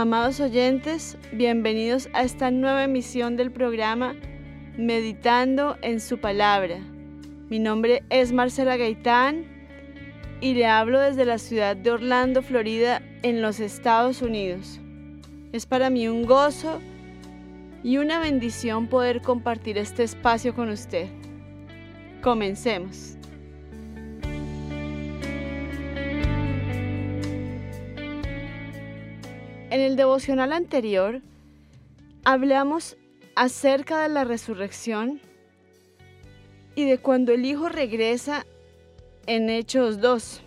Amados oyentes, bienvenidos a esta nueva emisión del programa Meditando en su palabra. Mi nombre es Marcela Gaitán y le hablo desde la ciudad de Orlando, Florida, en los Estados Unidos. Es para mí un gozo y una bendición poder compartir este espacio con usted. Comencemos. En el devocional anterior hablamos acerca de la resurrección y de cuando el Hijo regresa en Hechos 2.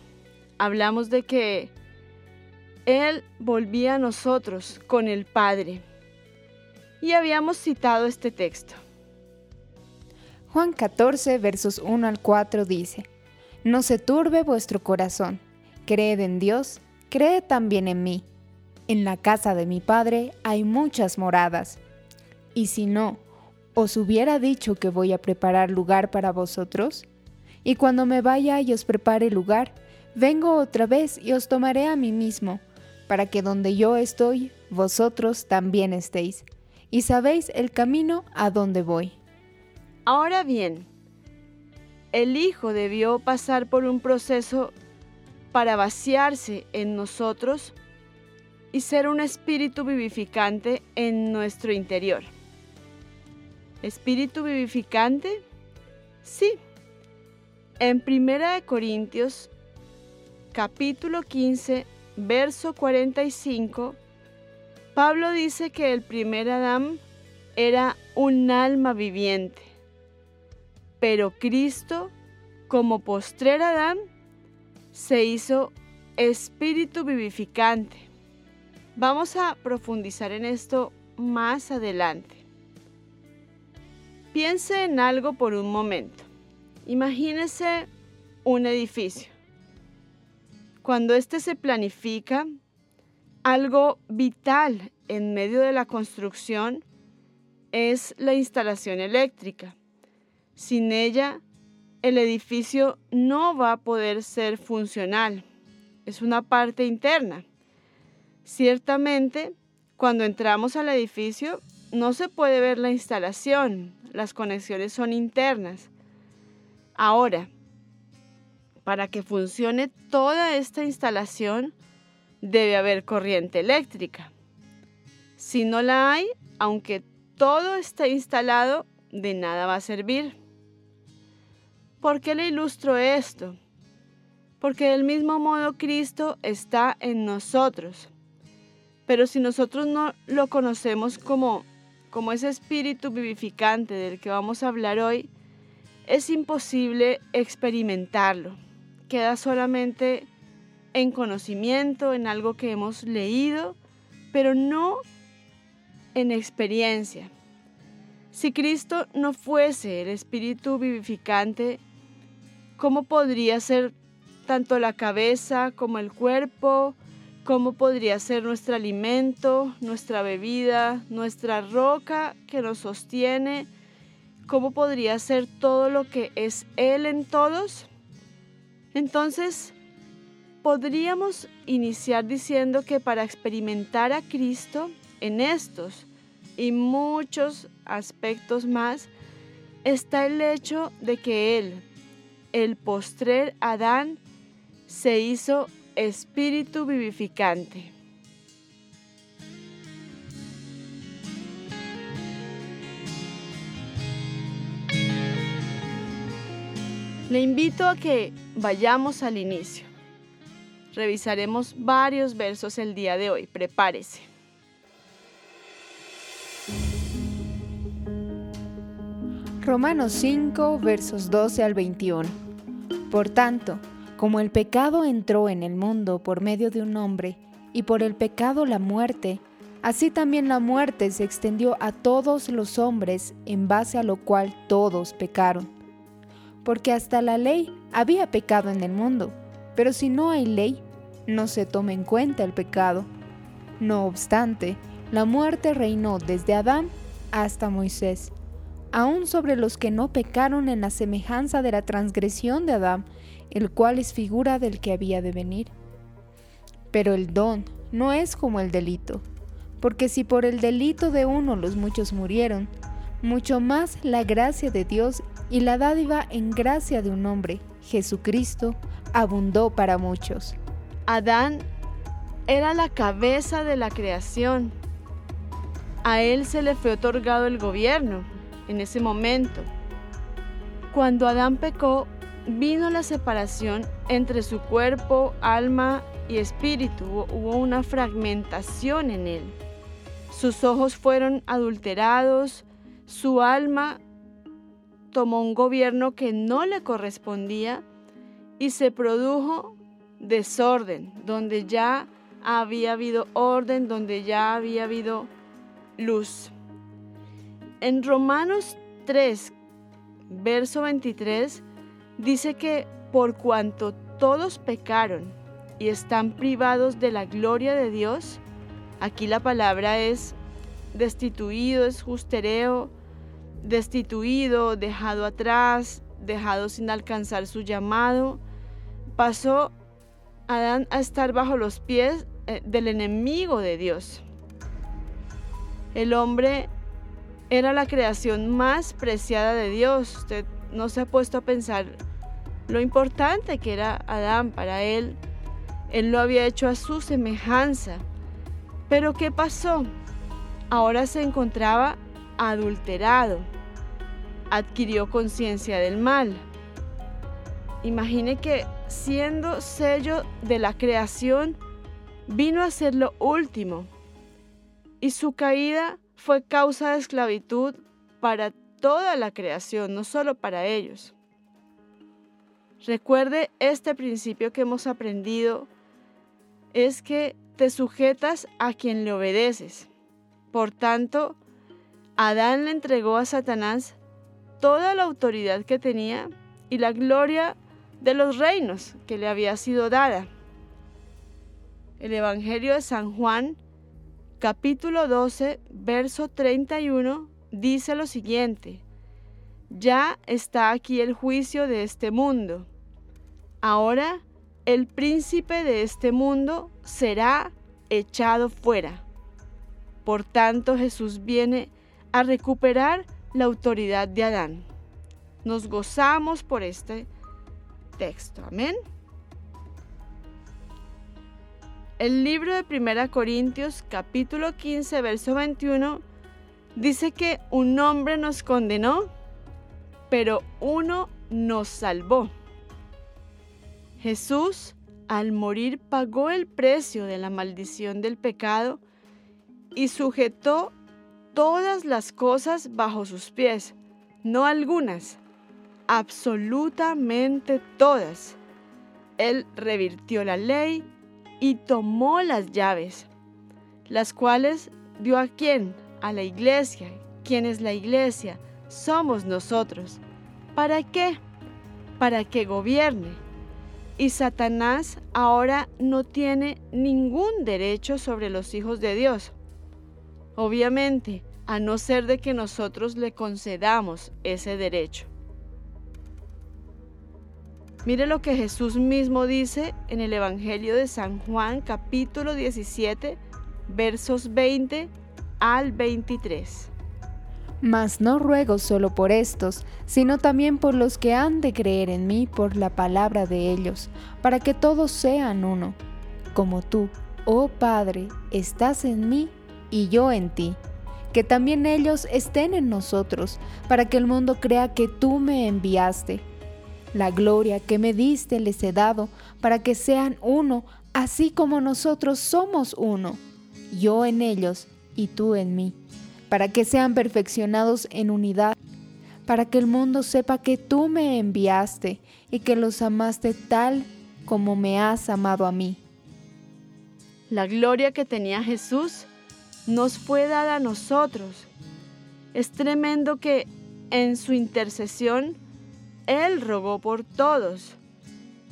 Hablamos de que Él volvía a nosotros con el Padre. Y habíamos citado este texto. Juan 14, versos 1 al 4 dice, No se turbe vuestro corazón, creed en Dios, creed también en mí. En la casa de mi Padre hay muchas moradas. Y si no, os hubiera dicho que voy a preparar lugar para vosotros, y cuando me vaya y os prepare lugar, vengo otra vez y os tomaré a mí mismo, para que donde yo estoy, vosotros también estéis, y sabéis el camino a donde voy. Ahora bien, el Hijo debió pasar por un proceso para vaciarse en nosotros y ser un espíritu vivificante en nuestro interior. ¿Espíritu vivificante? Sí. En 1 Corintios capítulo 15, verso 45, Pablo dice que el primer Adán era un alma viviente, pero Cristo, como postrer Adán, se hizo espíritu vivificante. Vamos a profundizar en esto más adelante. Piense en algo por un momento. Imagínese un edificio. Cuando éste se planifica, algo vital en medio de la construcción es la instalación eléctrica. Sin ella, el edificio no va a poder ser funcional. Es una parte interna. Ciertamente, cuando entramos al edificio, no se puede ver la instalación, las conexiones son internas. Ahora, para que funcione toda esta instalación, debe haber corriente eléctrica. Si no la hay, aunque todo esté instalado, de nada va a servir. ¿Por qué le ilustro esto? Porque del mismo modo Cristo está en nosotros. Pero si nosotros no lo conocemos como, como ese espíritu vivificante del que vamos a hablar hoy, es imposible experimentarlo. Queda solamente en conocimiento, en algo que hemos leído, pero no en experiencia. Si Cristo no fuese el Espíritu vivificante, ¿cómo podría ser tanto la cabeza como el cuerpo? ¿Cómo podría ser nuestro alimento, nuestra bebida, nuestra roca que nos sostiene? ¿Cómo podría ser todo lo que es Él en todos? Entonces, podríamos iniciar diciendo que para experimentar a Cristo en estos y muchos aspectos más, está el hecho de que Él, el postrer Adán, se hizo espíritu vivificante. Le invito a que vayamos al inicio. Revisaremos varios versos el día de hoy. Prepárese. Romanos 5, versos 12 al 21. Por tanto, como el pecado entró en el mundo por medio de un hombre, y por el pecado la muerte, así también la muerte se extendió a todos los hombres, en base a lo cual todos pecaron. Porque hasta la ley había pecado en el mundo, pero si no hay ley, no se toma en cuenta el pecado. No obstante, la muerte reinó desde Adán hasta Moisés aún sobre los que no pecaron en la semejanza de la transgresión de Adán, el cual es figura del que había de venir. Pero el don no es como el delito, porque si por el delito de uno los muchos murieron, mucho más la gracia de Dios y la dádiva en gracia de un hombre, Jesucristo, abundó para muchos. Adán era la cabeza de la creación. A él se le fue otorgado el gobierno, en ese momento. Cuando Adán pecó, vino la separación entre su cuerpo, alma y espíritu. Hubo una fragmentación en él. Sus ojos fueron adulterados, su alma tomó un gobierno que no le correspondía y se produjo desorden, donde ya había habido orden, donde ya había habido luz. En Romanos 3, verso 23, dice que por cuanto todos pecaron y están privados de la gloria de Dios, aquí la palabra es destituido, es justereo, destituido, dejado atrás, dejado sin alcanzar su llamado, pasó Adán a estar bajo los pies eh, del enemigo de Dios. El hombre era la creación más preciada de Dios. Usted no se ha puesto a pensar lo importante que era Adán para él. Él lo había hecho a su semejanza. Pero ¿qué pasó? Ahora se encontraba adulterado. Adquirió conciencia del mal. Imagine que siendo sello de la creación, vino a ser lo último. Y su caída fue causa de esclavitud para toda la creación, no solo para ellos. Recuerde este principio que hemos aprendido, es que te sujetas a quien le obedeces. Por tanto, Adán le entregó a Satanás toda la autoridad que tenía y la gloria de los reinos que le había sido dada. El Evangelio de San Juan capítulo 12, verso 31, dice lo siguiente, ya está aquí el juicio de este mundo. Ahora el príncipe de este mundo será echado fuera. Por tanto Jesús viene a recuperar la autoridad de Adán. Nos gozamos por este texto. Amén. El libro de Primera Corintios capítulo 15 verso 21 dice que un hombre nos condenó, pero uno nos salvó. Jesús al morir pagó el precio de la maldición del pecado y sujetó todas las cosas bajo sus pies, no algunas, absolutamente todas. Él revirtió la ley y tomó las llaves, las cuales dio a quién? A la iglesia. ¿Quién es la iglesia? Somos nosotros. ¿Para qué? Para que gobierne. Y Satanás ahora no tiene ningún derecho sobre los hijos de Dios. Obviamente, a no ser de que nosotros le concedamos ese derecho. Mire lo que Jesús mismo dice en el Evangelio de San Juan capítulo 17 versos 20 al 23. Mas no ruego solo por estos, sino también por los que han de creer en mí por la palabra de ellos, para que todos sean uno, como tú, oh Padre, estás en mí y yo en ti. Que también ellos estén en nosotros, para que el mundo crea que tú me enviaste. La gloria que me diste les he dado para que sean uno, así como nosotros somos uno, yo en ellos y tú en mí, para que sean perfeccionados en unidad, para que el mundo sepa que tú me enviaste y que los amaste tal como me has amado a mí. La gloria que tenía Jesús nos fue dada a nosotros. Es tremendo que en su intercesión Él rogó por todos.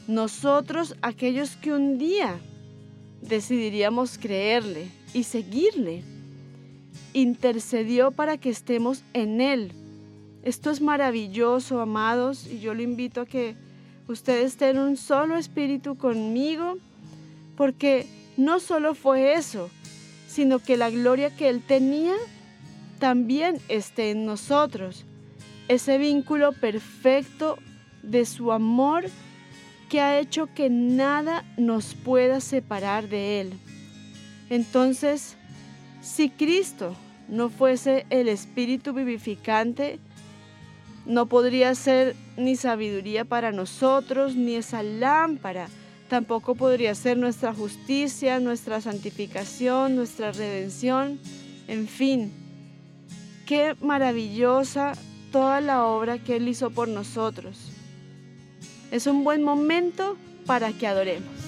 Nosotros, aquellos que un día decidiríamos creerle y seguirle, intercedió para que estemos en Él. Esto es maravilloso, amados, y yo le invito a que ustedes estén un solo espíritu conmigo, porque no solo fue eso, sino que la gloria que Él tenía también esté en nosotros. Ese vínculo perfecto de su amor que ha hecho que nada nos pueda separar de Él. Entonces, si Cristo no fuese el Espíritu vivificante, no podría ser ni sabiduría para nosotros, ni esa lámpara. Tampoco podría ser nuestra justicia, nuestra santificación, nuestra redención. En fin, qué maravillosa toda la obra que Él hizo por nosotros. Es un buen momento para que adoremos.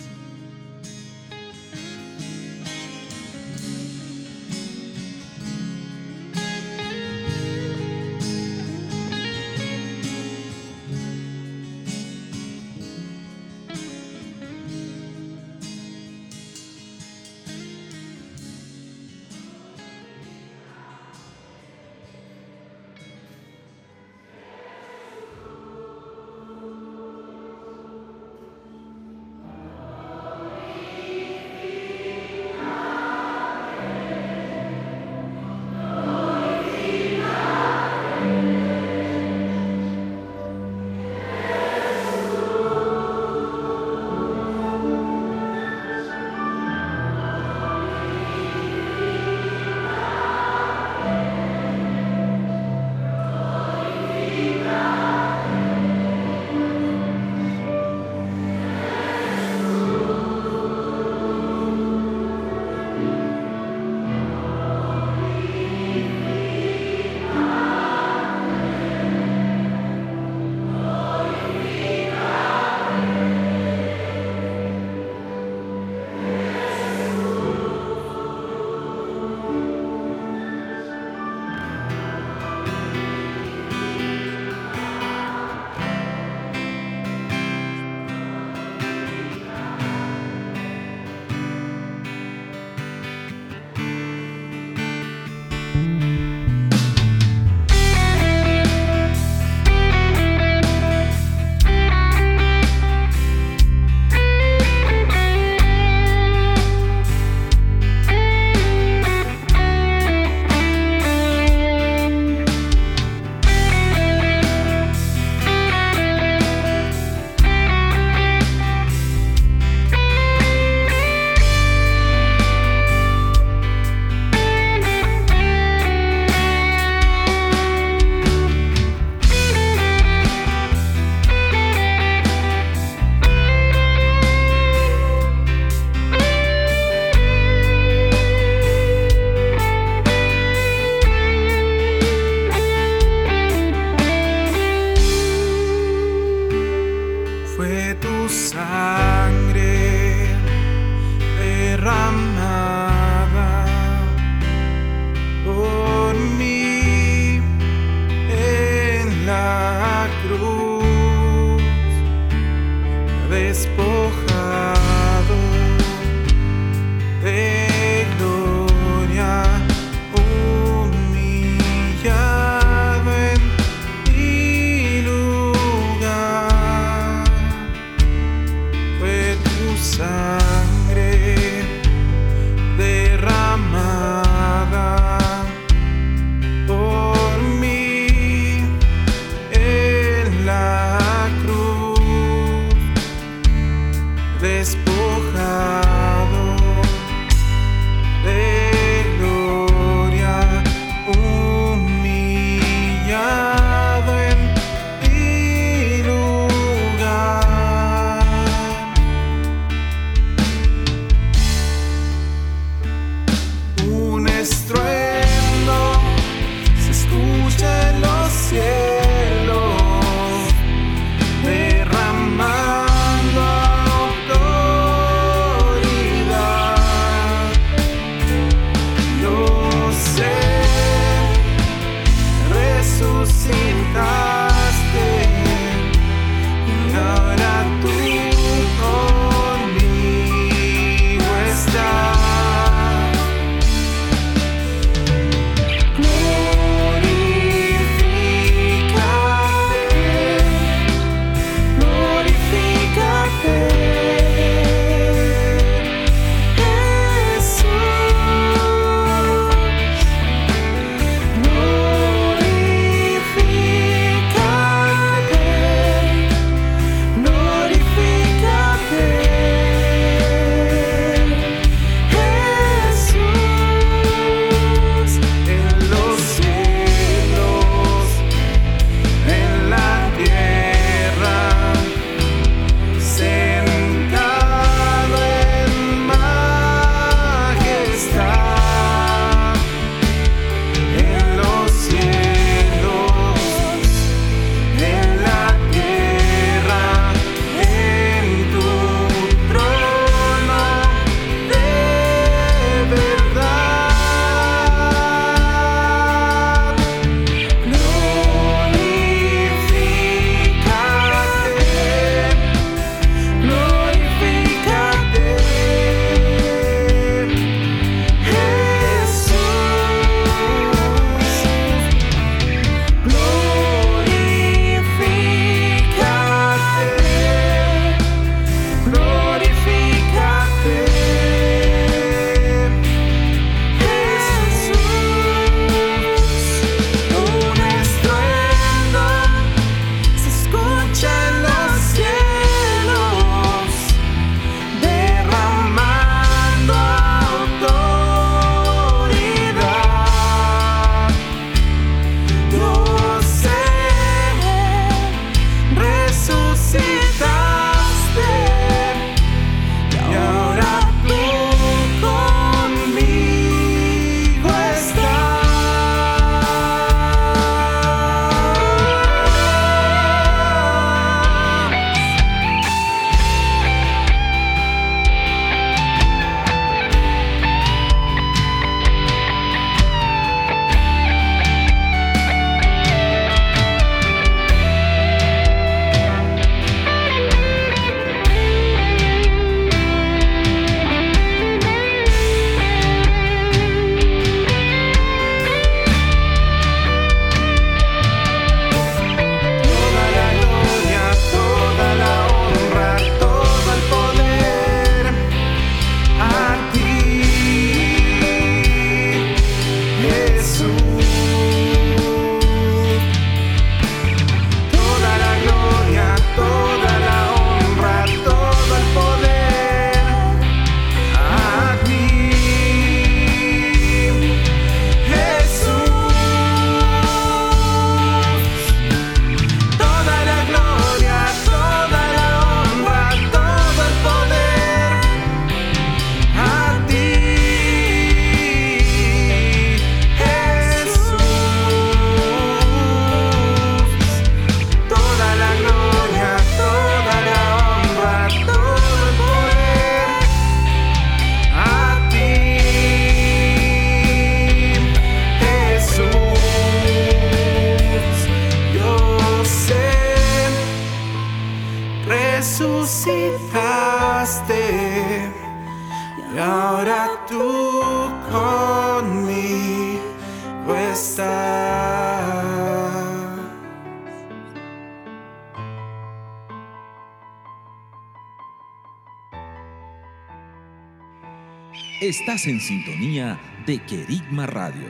En sintonía de Querigma Radio,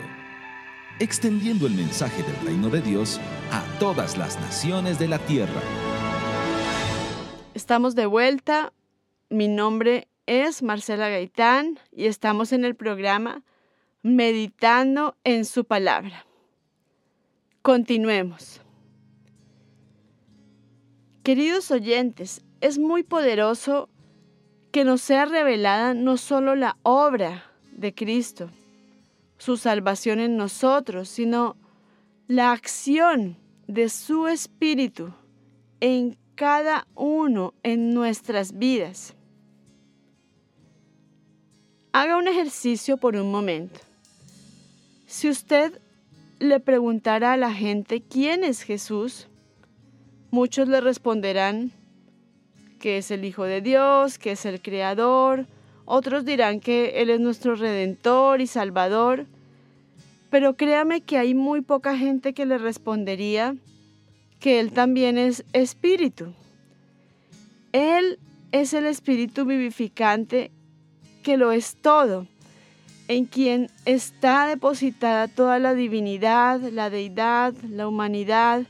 extendiendo el mensaje del reino de Dios a todas las naciones de la tierra. Estamos de vuelta. Mi nombre es Marcela Gaitán y estamos en el programa Meditando en su palabra. Continuemos. Queridos oyentes, es muy poderoso que nos sea revelada no solo la obra de Cristo, su salvación en nosotros, sino la acción de su Espíritu en cada uno en nuestras vidas. Haga un ejercicio por un momento. Si usted le preguntara a la gente quién es Jesús, muchos le responderán que es el Hijo de Dios, que es el Creador, otros dirán que Él es nuestro Redentor y Salvador, pero créame que hay muy poca gente que le respondería que Él también es Espíritu. Él es el Espíritu vivificante que lo es todo, en quien está depositada toda la divinidad, la deidad, la humanidad,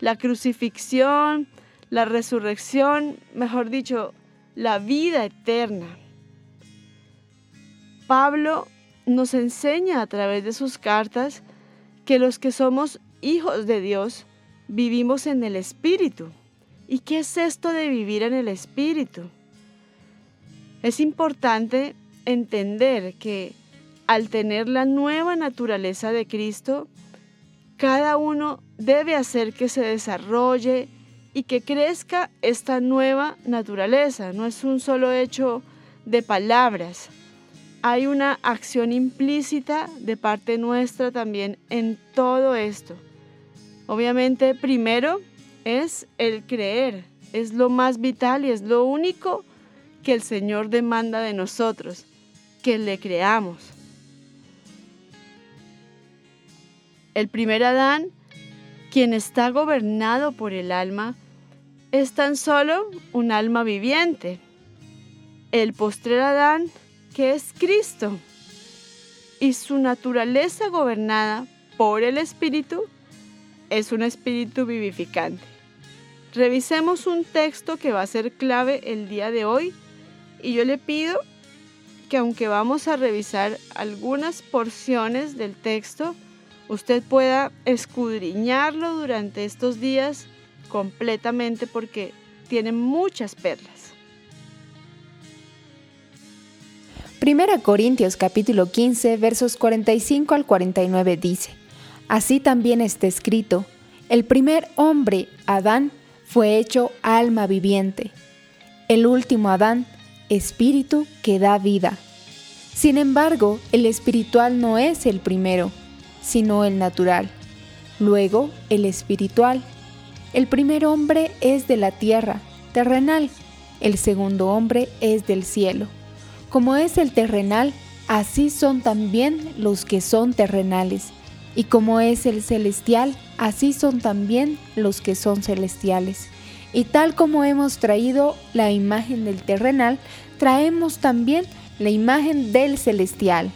la crucifixión, la resurrección, mejor dicho, la vida eterna. Pablo nos enseña a través de sus cartas que los que somos hijos de Dios vivimos en el Espíritu. ¿Y qué es esto de vivir en el Espíritu? Es importante entender que al tener la nueva naturaleza de Cristo, cada uno debe hacer que se desarrolle y que crezca esta nueva naturaleza. No es un solo hecho de palabras. Hay una acción implícita de parte nuestra también en todo esto. Obviamente, primero es el creer. Es lo más vital y es lo único que el Señor demanda de nosotros, que le creamos. El primer Adán, quien está gobernado por el alma, es tan solo un alma viviente. El postrer Adán, que es Cristo, y su naturaleza gobernada por el Espíritu, es un espíritu vivificante. Revisemos un texto que va a ser clave el día de hoy y yo le pido que aunque vamos a revisar algunas porciones del texto, usted pueda escudriñarlo durante estos días completamente porque tiene muchas perlas. Primera Corintios capítulo 15 versos 45 al 49 dice, Así también está escrito, el primer hombre, Adán, fue hecho alma viviente, el último Adán, espíritu que da vida. Sin embargo, el espiritual no es el primero, sino el natural, luego el espiritual, el primer hombre es de la tierra, terrenal, el segundo hombre es del cielo. Como es el terrenal, así son también los que son terrenales. Y como es el celestial, así son también los que son celestiales. Y tal como hemos traído la imagen del terrenal, traemos también la imagen del celestial.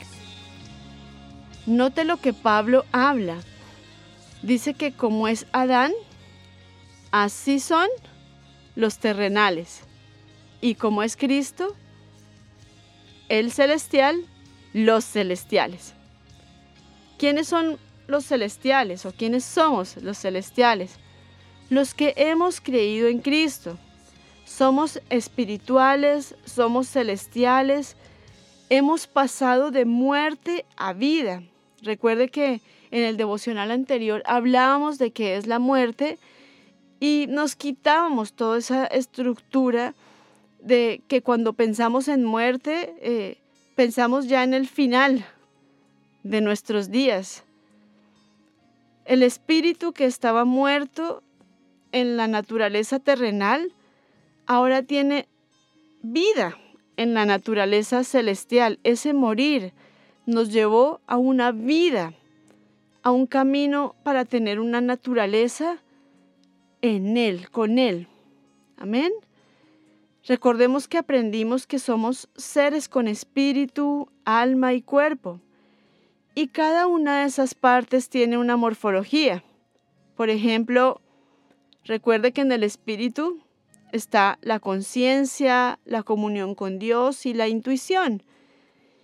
Note lo que Pablo habla. Dice que como es Adán, Así son los terrenales. Y como es Cristo, el celestial, los celestiales. ¿Quiénes son los celestiales o quiénes somos los celestiales? Los que hemos creído en Cristo. Somos espirituales, somos celestiales, hemos pasado de muerte a vida. Recuerde que en el devocional anterior hablábamos de qué es la muerte y nos quitábamos toda esa estructura de que cuando pensamos en muerte, eh, pensamos ya en el final de nuestros días. El espíritu que estaba muerto en la naturaleza terrenal ahora tiene vida en la naturaleza celestial. Ese morir nos llevó a una vida, a un camino para tener una naturaleza en Él, con Él. Amén. Recordemos que aprendimos que somos seres con espíritu, alma y cuerpo. Y cada una de esas partes tiene una morfología. Por ejemplo, recuerde que en el espíritu está la conciencia, la comunión con Dios y la intuición.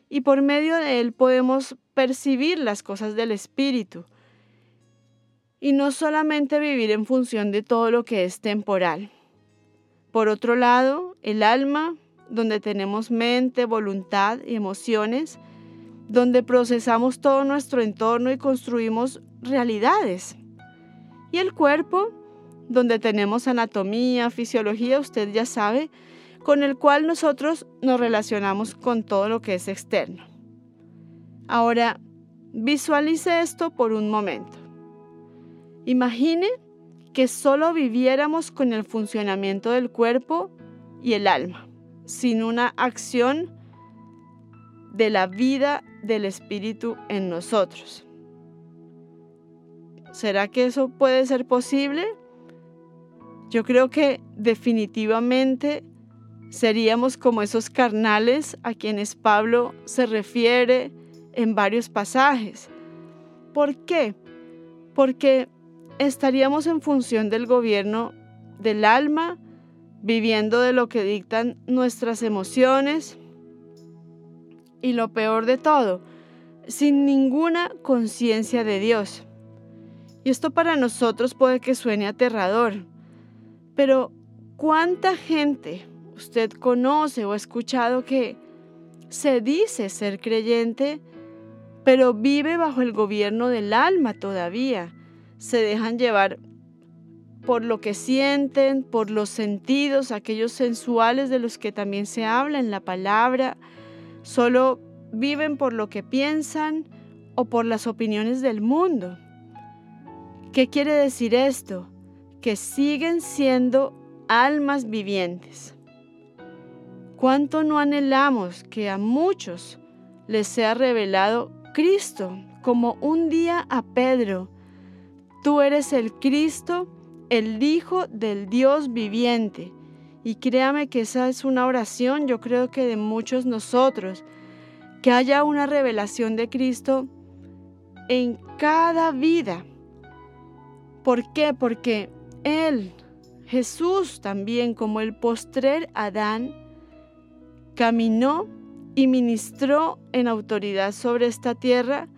Y por medio de él podemos percibir las cosas del espíritu. Y no solamente vivir en función de todo lo que es temporal. Por otro lado, el alma, donde tenemos mente, voluntad y emociones, donde procesamos todo nuestro entorno y construimos realidades. Y el cuerpo, donde tenemos anatomía, fisiología, usted ya sabe, con el cual nosotros nos relacionamos con todo lo que es externo. Ahora, visualice esto por un momento. Imagine que solo viviéramos con el funcionamiento del cuerpo y el alma, sin una acción de la vida del Espíritu en nosotros. ¿Será que eso puede ser posible? Yo creo que definitivamente seríamos como esos carnales a quienes Pablo se refiere en varios pasajes. ¿Por qué? Porque estaríamos en función del gobierno del alma, viviendo de lo que dictan nuestras emociones y lo peor de todo, sin ninguna conciencia de Dios. Y esto para nosotros puede que suene aterrador, pero ¿cuánta gente usted conoce o ha escuchado que se dice ser creyente, pero vive bajo el gobierno del alma todavía? Se dejan llevar por lo que sienten, por los sentidos, aquellos sensuales de los que también se habla en la palabra, solo viven por lo que piensan o por las opiniones del mundo. ¿Qué quiere decir esto? Que siguen siendo almas vivientes. ¿Cuánto no anhelamos que a muchos les sea revelado Cristo como un día a Pedro? Tú eres el Cristo, el Hijo del Dios viviente. Y créame que esa es una oración, yo creo que de muchos nosotros, que haya una revelación de Cristo en cada vida. ¿Por qué? Porque Él, Jesús también, como el postrer Adán, caminó y ministró en autoridad sobre esta tierra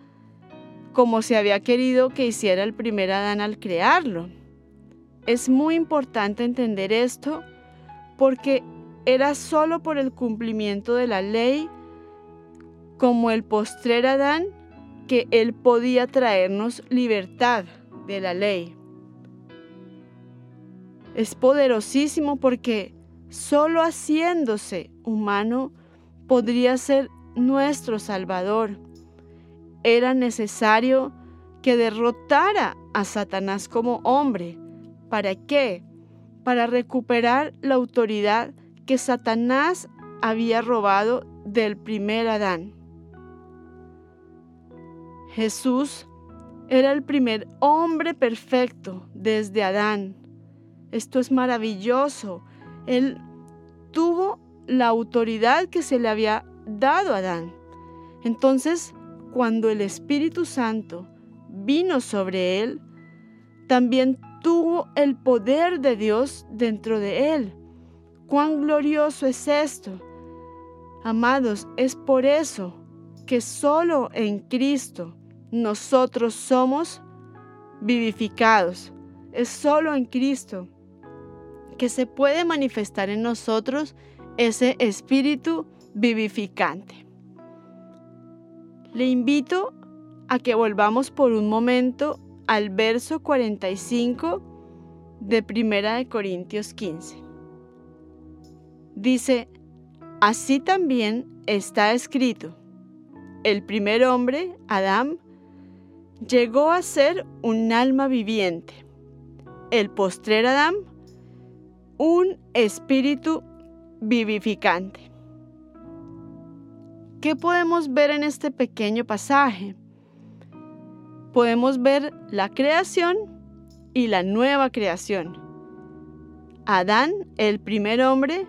como se había querido que hiciera el primer Adán al crearlo. Es muy importante entender esto porque era solo por el cumplimiento de la ley como el postrer Adán que él podía traernos libertad de la ley. Es poderosísimo porque solo haciéndose humano podría ser nuestro Salvador. Era necesario que derrotara a Satanás como hombre. ¿Para qué? Para recuperar la autoridad que Satanás había robado del primer Adán. Jesús era el primer hombre perfecto desde Adán. Esto es maravilloso. Él tuvo la autoridad que se le había dado a Adán. Entonces, cuando el Espíritu Santo vino sobre él, también tuvo el poder de Dios dentro de él. Cuán glorioso es esto. Amados, es por eso que solo en Cristo nosotros somos vivificados. Es solo en Cristo que se puede manifestar en nosotros ese espíritu vivificante. Le invito a que volvamos por un momento al verso 45 de Primera de Corintios 15. Dice, así también está escrito, el primer hombre, Adán, llegó a ser un alma viviente. El postrer Adán, un espíritu vivificante. ¿Qué podemos ver en este pequeño pasaje? Podemos ver la creación y la nueva creación. Adán, el primer hombre,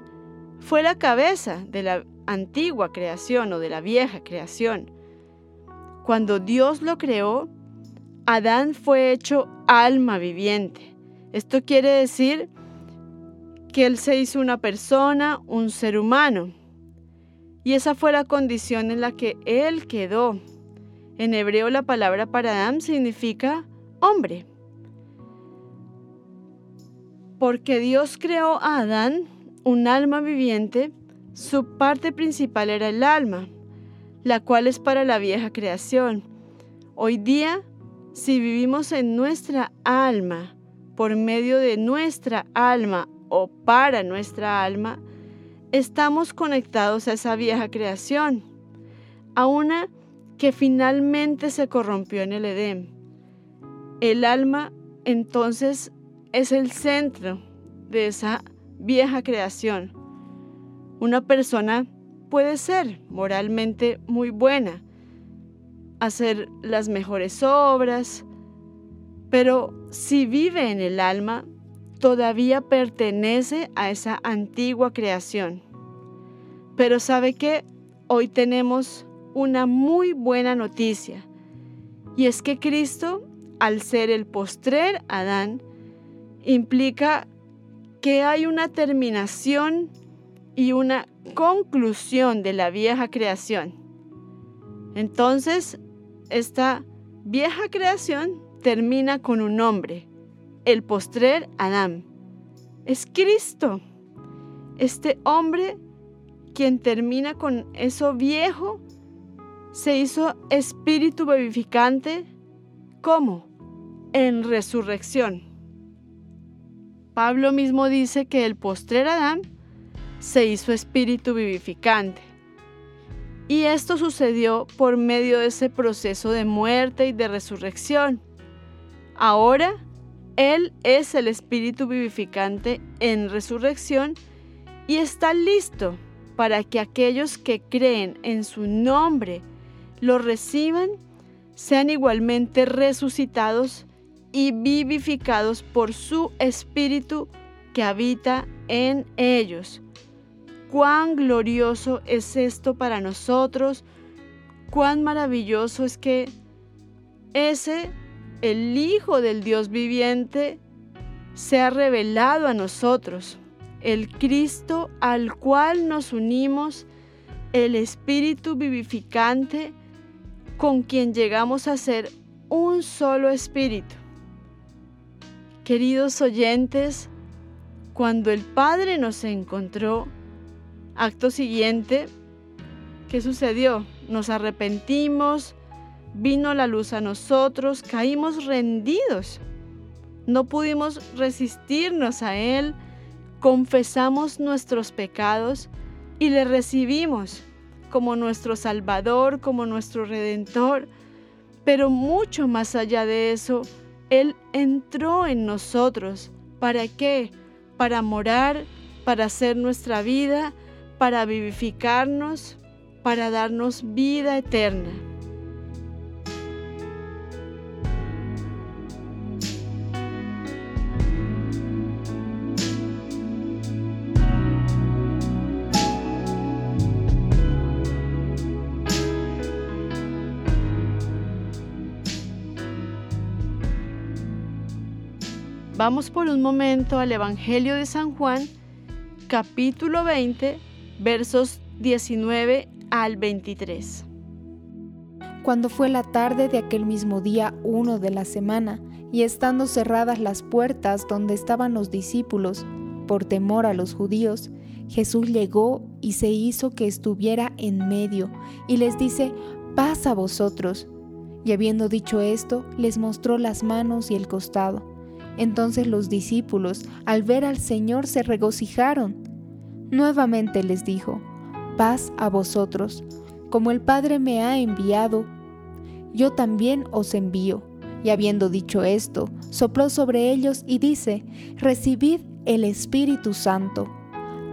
fue la cabeza de la antigua creación o de la vieja creación. Cuando Dios lo creó, Adán fue hecho alma viviente. Esto quiere decir que Él se hizo una persona, un ser humano. Y esa fue la condición en la que Él quedó. En hebreo la palabra para Adán significa hombre. Porque Dios creó a Adán un alma viviente, su parte principal era el alma, la cual es para la vieja creación. Hoy día, si vivimos en nuestra alma, por medio de nuestra alma o para nuestra alma, estamos conectados a esa vieja creación, a una que finalmente se corrompió en el Edén. El alma entonces es el centro de esa vieja creación. Una persona puede ser moralmente muy buena, hacer las mejores obras, pero si vive en el alma, todavía pertenece a esa antigua creación. Pero sabe que hoy tenemos una muy buena noticia, y es que Cristo, al ser el postrer Adán, implica que hay una terminación y una conclusión de la vieja creación. Entonces, esta vieja creación termina con un nombre, el postrer Adán. Es Cristo, este hombre quien termina con eso viejo, se hizo espíritu vivificante. ¿Cómo? En resurrección. Pablo mismo dice que el postrer Adán se hizo espíritu vivificante. Y esto sucedió por medio de ese proceso de muerte y de resurrección. Ahora, Él es el espíritu vivificante en resurrección y está listo para que aquellos que creen en su nombre lo reciban, sean igualmente resucitados y vivificados por su Espíritu que habita en ellos. Cuán glorioso es esto para nosotros, cuán maravilloso es que ese, el Hijo del Dios viviente, se ha revelado a nosotros, el Cristo al cual nos unimos, el Espíritu vivificante, con quien llegamos a ser un solo espíritu. Queridos oyentes, cuando el Padre nos encontró, acto siguiente, ¿qué sucedió? Nos arrepentimos, vino la luz a nosotros, caímos rendidos. No pudimos resistirnos a Él, confesamos nuestros pecados y le recibimos como nuestro Salvador, como nuestro Redentor. Pero mucho más allá de eso, él entró en nosotros. ¿Para qué? Para morar, para hacer nuestra vida, para vivificarnos, para darnos vida eterna. Vamos por un momento al Evangelio de San Juan, capítulo 20, versos 19 al 23. Cuando fue la tarde de aquel mismo día uno de la semana, y estando cerradas las puertas donde estaban los discípulos, por temor a los judíos, Jesús llegó y se hizo que estuviera en medio, y les dice, paz a vosotros. Y habiendo dicho esto, les mostró las manos y el costado. Entonces los discípulos, al ver al Señor, se regocijaron. Nuevamente les dijo, paz a vosotros, como el Padre me ha enviado, yo también os envío. Y habiendo dicho esto, sopló sobre ellos y dice, recibid el Espíritu Santo.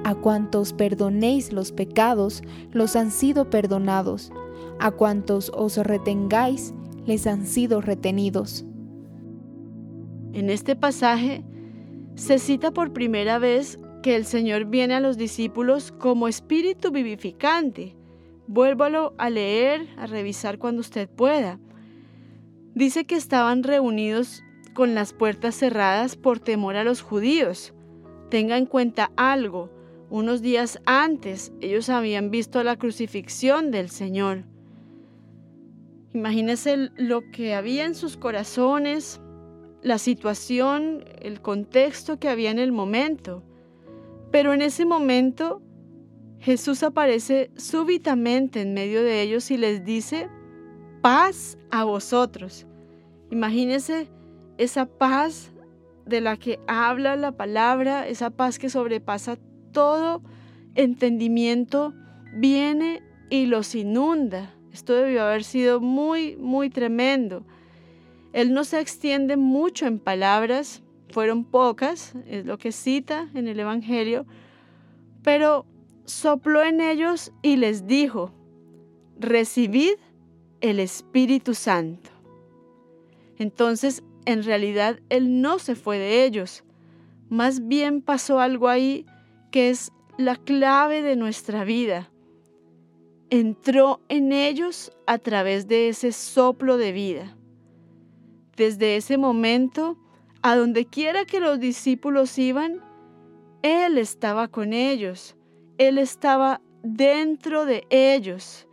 A cuantos perdonéis los pecados, los han sido perdonados. A cuantos os retengáis, les han sido retenidos. En este pasaje se cita por primera vez que el Señor viene a los discípulos como espíritu vivificante. Vuélvalo a leer, a revisar cuando usted pueda. Dice que estaban reunidos con las puertas cerradas por temor a los judíos. Tenga en cuenta algo, unos días antes ellos habían visto la crucifixión del Señor. Imagínese lo que había en sus corazones, la situación, el contexto que había en el momento. Pero en ese momento Jesús aparece súbitamente en medio de ellos y les dice, paz a vosotros. Imagínese esa paz de la que habla la palabra, esa paz que sobrepasa todo entendimiento, viene y los inunda. Esto debió haber sido muy, muy tremendo. Él no se extiende mucho en palabras, fueron pocas, es lo que cita en el Evangelio, pero sopló en ellos y les dijo, recibid el Espíritu Santo. Entonces, en realidad, Él no se fue de ellos, más bien pasó algo ahí que es la clave de nuestra vida. Entró en ellos a través de ese soplo de vida. Desde ese momento, a donde quiera que los discípulos iban, Él estaba con ellos, Él estaba dentro de ellos.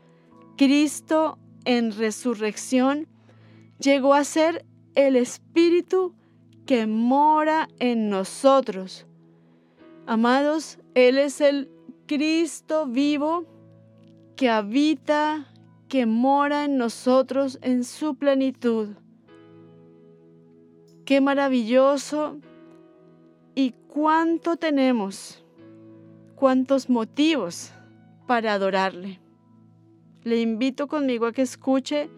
Cristo en resurrección llegó a ser el Espíritu que mora en nosotros. Amados, Él es el Cristo vivo que habita, que mora en nosotros en su plenitud. Qué maravilloso y cuánto tenemos, cuántos motivos para adorarle. Le invito conmigo a que escuche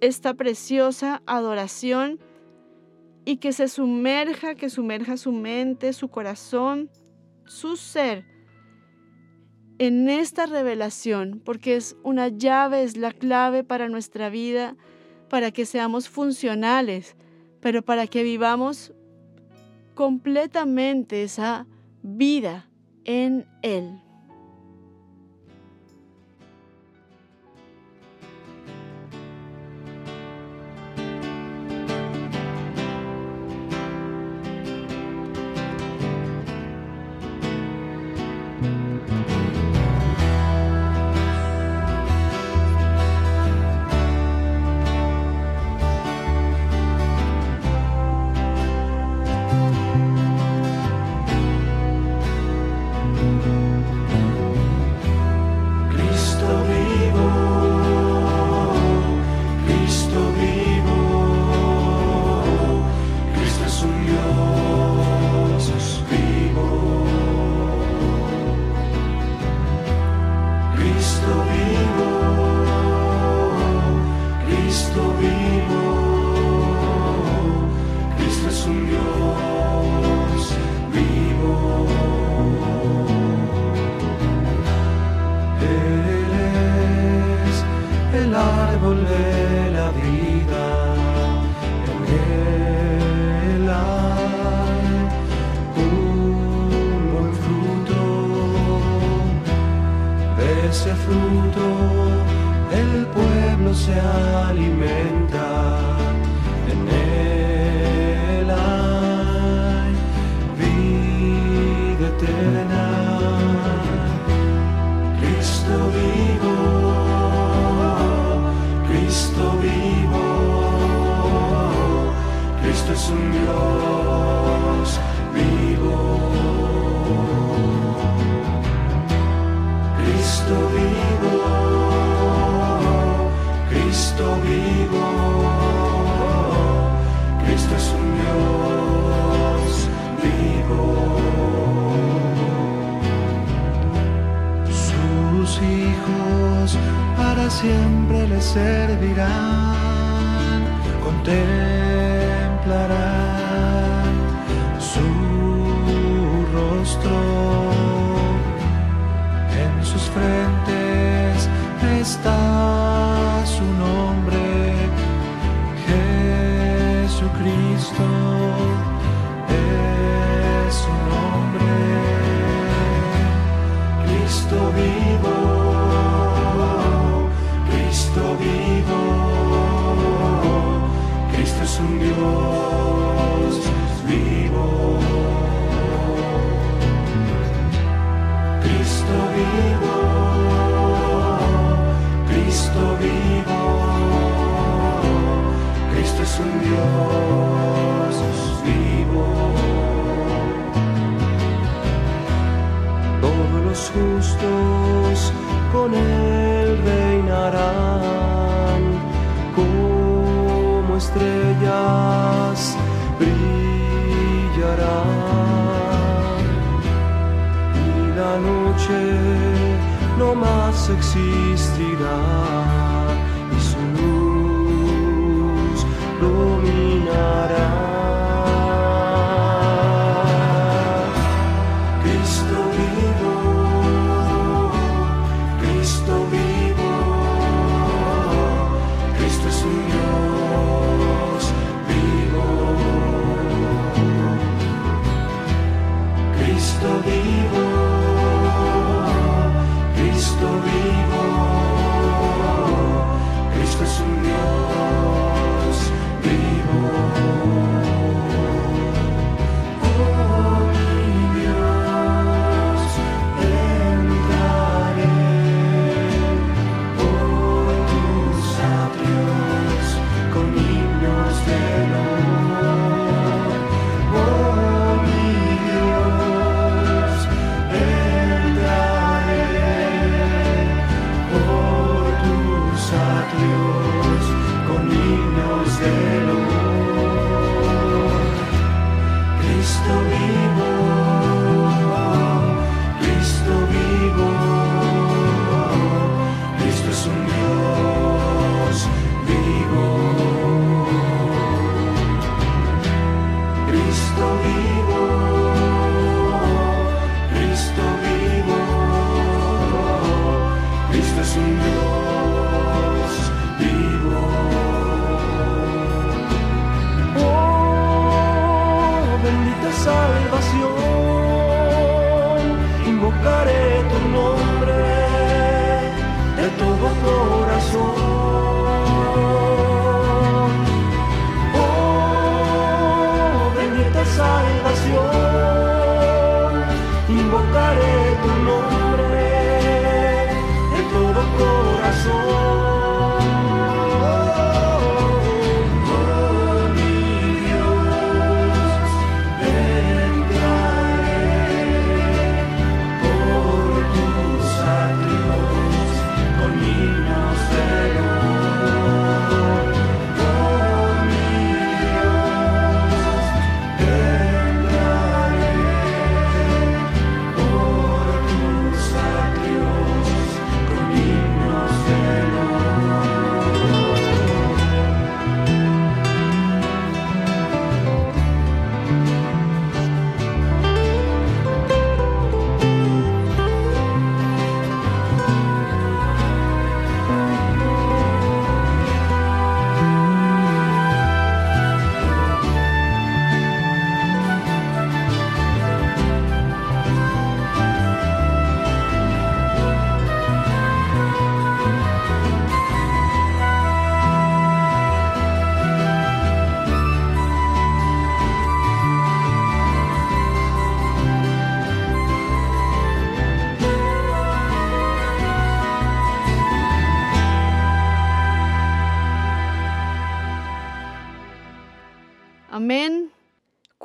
esta preciosa adoración y que se sumerja, que sumerja su mente, su corazón, su ser en esta revelación, porque es una llave, es la clave para nuestra vida, para que seamos funcionales, pero para que vivamos completamente esa vida en Él.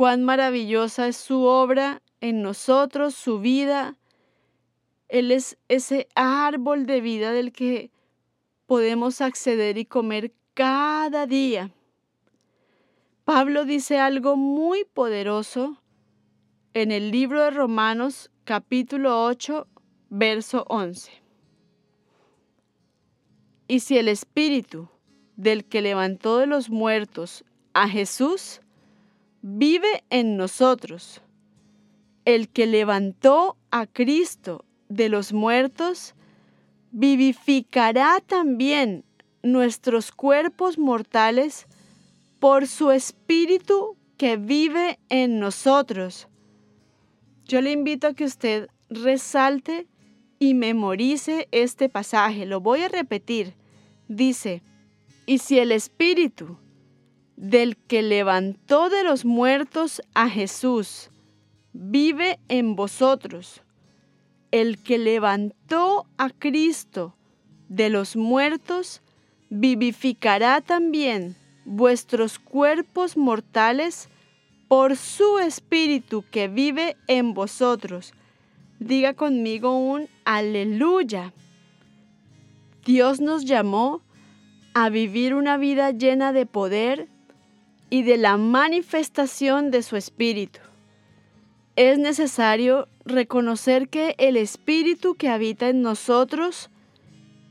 Cuán maravillosa es su obra en nosotros, su vida. Él es ese árbol de vida del que podemos acceder y comer cada día. Pablo dice algo muy poderoso en el libro de Romanos capítulo 8, verso 11. Y si el Espíritu del que levantó de los muertos a Jesús vive en nosotros, el que levantó a Cristo de los muertos, vivificará también nuestros cuerpos mortales por su Espíritu que vive en nosotros. Yo le invito a que usted resalte y memorice este pasaje. Lo voy a repetir. Dice, y si el Espíritu del que levantó de los muertos a Jesús vive en vosotros, el que levantó a Cristo de los muertos, vivificará también vuestros cuerpos mortales por su Espíritu que vive en vosotros. Diga conmigo un aleluya. Dios nos llamó a vivir una vida llena de poder y de la manifestación de su Espíritu. Es necesario reconocer que el Espíritu que habita en nosotros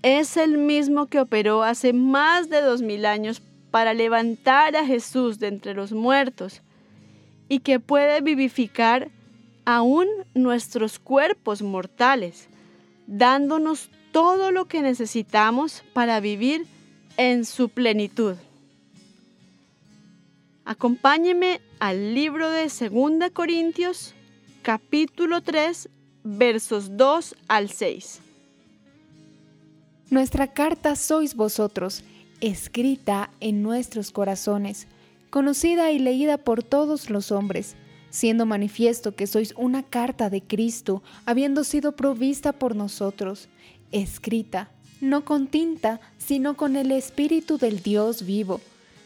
es el mismo que operó hace más de dos mil años para levantar a Jesús de entre los muertos y que puede vivificar aún nuestros cuerpos mortales, dándonos todo lo que necesitamos para vivir en su plenitud. Acompáñeme al libro de 2 Corintios, capítulo 3, versos 2 al 6. Nuestra carta sois vosotros, escrita en nuestros corazones, conocida y leída por todos los hombres, siendo manifiesto que sois una carta de Cristo, habiendo sido provista por nosotros, escrita, no con tinta, sino con el Espíritu del Dios vivo,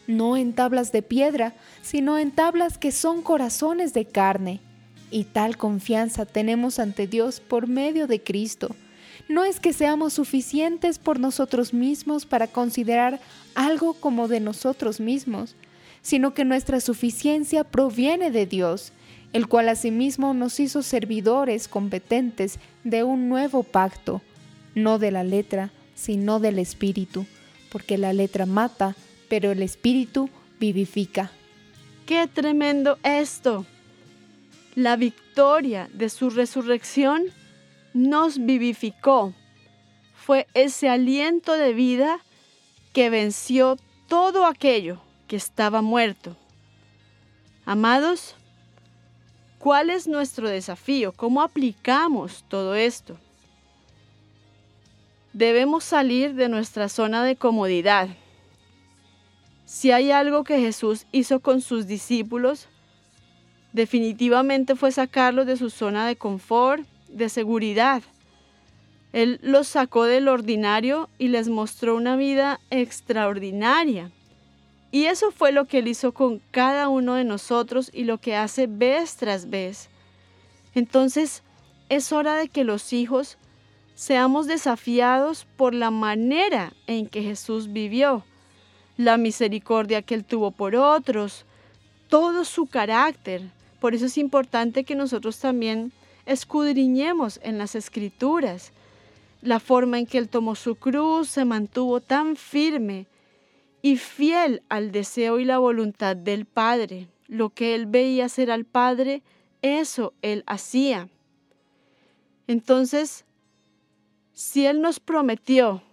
no en tablas de piedra, sino en tablas que son corazones de carne. Y tal confianza tenemos ante Dios por medio de Cristo no es que seamos suficientes por nosotros mismos para considerar algo como de nosotros mismos, sino que nuestra suficiencia proviene de Dios, el cual asimismo nos hizo servidores competentes de un nuevo pacto, no de la letra, sino del Espíritu, porque la letra mata, pero el Espíritu vivifica. ¡Qué tremendo esto! La victoria de su resurrección nos vivificó. Fue ese aliento de vida que venció todo aquello que estaba muerto. Amados, ¿cuál es nuestro desafío? ¿Cómo aplicamos todo esto? Debemos salir de nuestra zona de comodidad. Si hay algo que Jesús hizo con sus discípulos, definitivamente fue sacarlos de su zona de confort, de seguridad. Él los sacó del ordinario y les mostró una vida extraordinaria. Y eso fue lo que él hizo con cada uno de nosotros y lo que hace vez tras vez. Entonces es hora de que los hijos seamos desafiados por la manera en que Jesús vivió, la misericordia que él tuvo por otros, todo su carácter. Por eso es importante que nosotros también escudriñemos en las escrituras la forma en que Él tomó su cruz, se mantuvo tan firme y fiel al deseo y la voluntad del Padre. Lo que Él veía hacer al Padre, eso Él hacía. Entonces, si Él nos prometió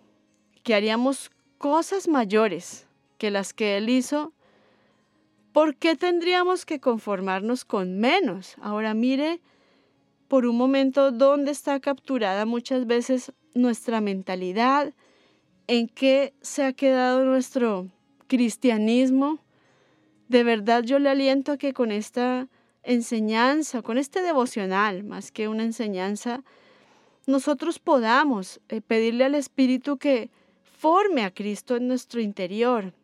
que haríamos cosas mayores que las que Él hizo, ¿por qué tendríamos que conformarnos con menos? Ahora mire por un momento dónde está capturada muchas veces nuestra mentalidad, en qué se ha quedado nuestro cristianismo. De verdad yo le aliento a que con esta enseñanza, con este devocional, más que una enseñanza, nosotros podamos eh, pedirle al Espíritu que forme a Cristo en nuestro interior.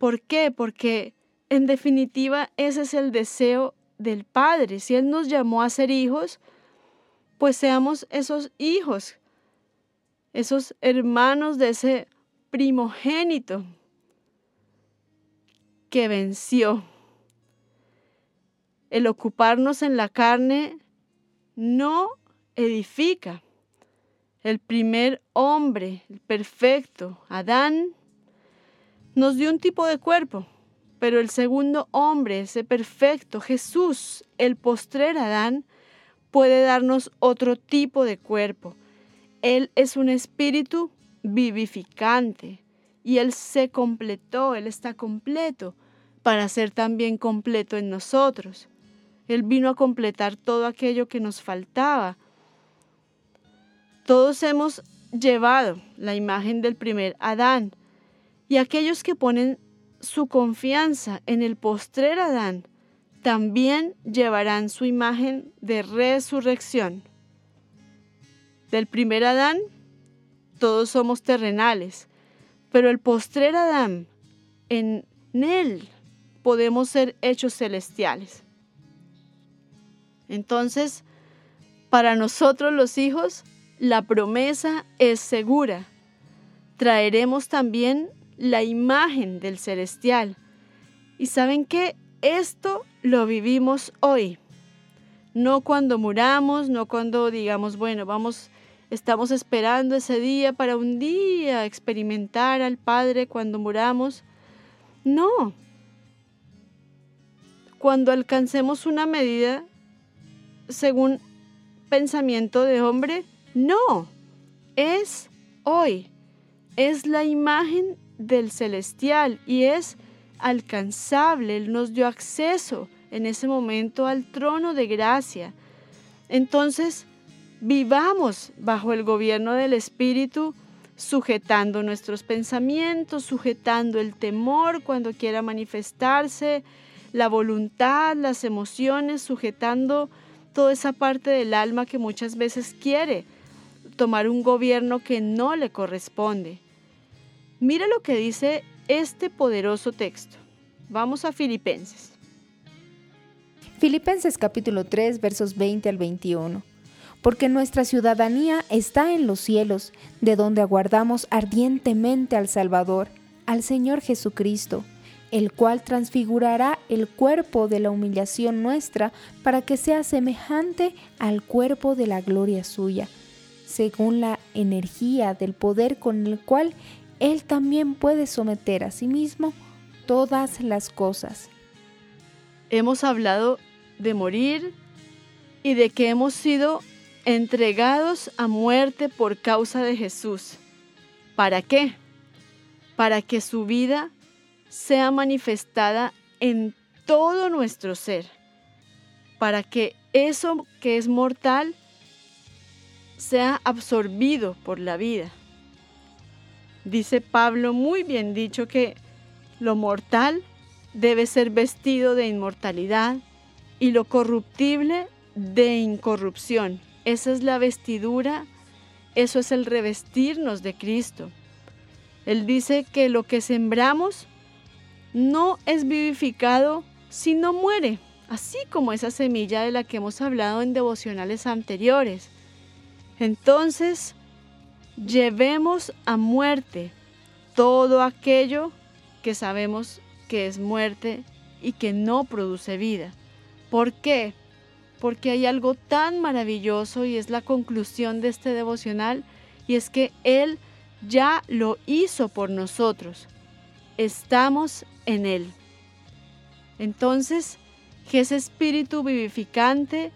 ¿Por qué? Porque en definitiva ese es el deseo del Padre. Si Él nos llamó a ser hijos, pues seamos esos hijos, esos hermanos de ese primogénito que venció. El ocuparnos en la carne no edifica. El primer hombre, el perfecto, Adán, nos dio un tipo de cuerpo, pero el segundo hombre, ese perfecto, Jesús, el postrer Adán, puede darnos otro tipo de cuerpo. Él es un espíritu vivificante y Él se completó, Él está completo, para ser también completo en nosotros. Él vino a completar todo aquello que nos faltaba. Todos hemos llevado la imagen del primer Adán y aquellos que ponen su confianza en el postrer Adán también llevarán su imagen de resurrección. Del primer Adán, todos somos terrenales, pero el postrer Adán, en él podemos ser hechos celestiales. Entonces, para nosotros los hijos, la promesa es segura. Traeremos también la imagen del celestial. Y saben que esto lo vivimos hoy. No cuando muramos, no cuando digamos, bueno, vamos, estamos esperando ese día para un día experimentar al Padre cuando muramos. No. Cuando alcancemos una medida según pensamiento de hombre, no. Es hoy. Es la imagen del celestial y es alcanzable. Él nos dio acceso en ese momento al trono de gracia. Entonces, vivamos bajo el gobierno del Espíritu, sujetando nuestros pensamientos, sujetando el temor cuando quiera manifestarse, la voluntad, las emociones, sujetando toda esa parte del alma que muchas veces quiere tomar un gobierno que no le corresponde. Mira lo que dice este poderoso texto. Vamos a Filipenses. Filipenses capítulo 3 versos 20 al 21. Porque nuestra ciudadanía está en los cielos, de donde aguardamos ardientemente al Salvador, al Señor Jesucristo, el cual transfigurará el cuerpo de la humillación nuestra para que sea semejante al cuerpo de la gloria suya, según la energía del poder con el cual él también puede someter a sí mismo todas las cosas. Hemos hablado de morir y de que hemos sido entregados a muerte por causa de Jesús. ¿Para qué? Para que su vida sea manifestada en todo nuestro ser. Para que eso que es mortal sea absorbido por la vida. Dice Pablo muy bien dicho que lo mortal debe ser vestido de inmortalidad y lo corruptible de incorrupción. Esa es la vestidura, eso es el revestirnos de Cristo. Él dice que lo que sembramos no es vivificado si no muere, así como esa semilla de la que hemos hablado en devocionales anteriores. Entonces, llevemos a muerte todo aquello que sabemos que es muerte y que no produce vida. ¿Por qué? Porque hay algo tan maravilloso y es la conclusión de este devocional y es que Él ya lo hizo por nosotros. Estamos en Él. Entonces, que ese espíritu vivificante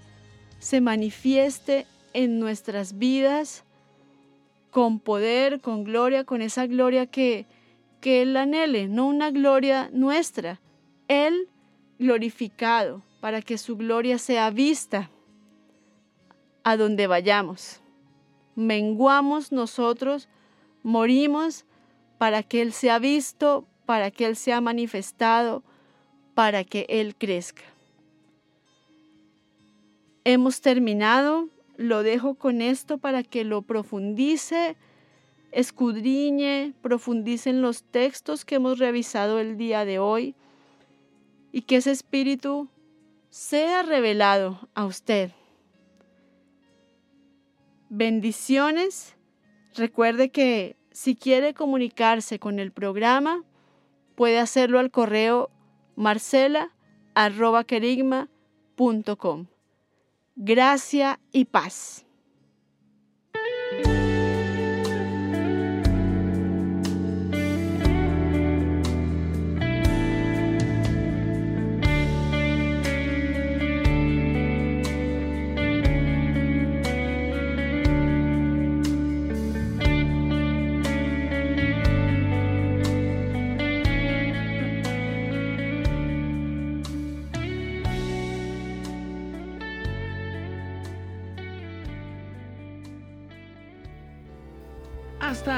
se manifieste en nuestras vidas con poder, con gloria, con esa gloria que, que Él anhele, no una gloria nuestra, Él glorificado, para que su gloria sea vista a donde vayamos. Menguamos nosotros, morimos para que Él sea visto, para que Él sea manifestado, para que Él crezca. Hemos terminado lo dejo con esto para que lo profundice, escudriñe, profundice en los textos que hemos revisado el día de hoy y que ese espíritu sea revelado a usted. Bendiciones. Recuerde que si quiere comunicarse con el programa, puede hacerlo al correo marcela.querigma.com gracia y paz.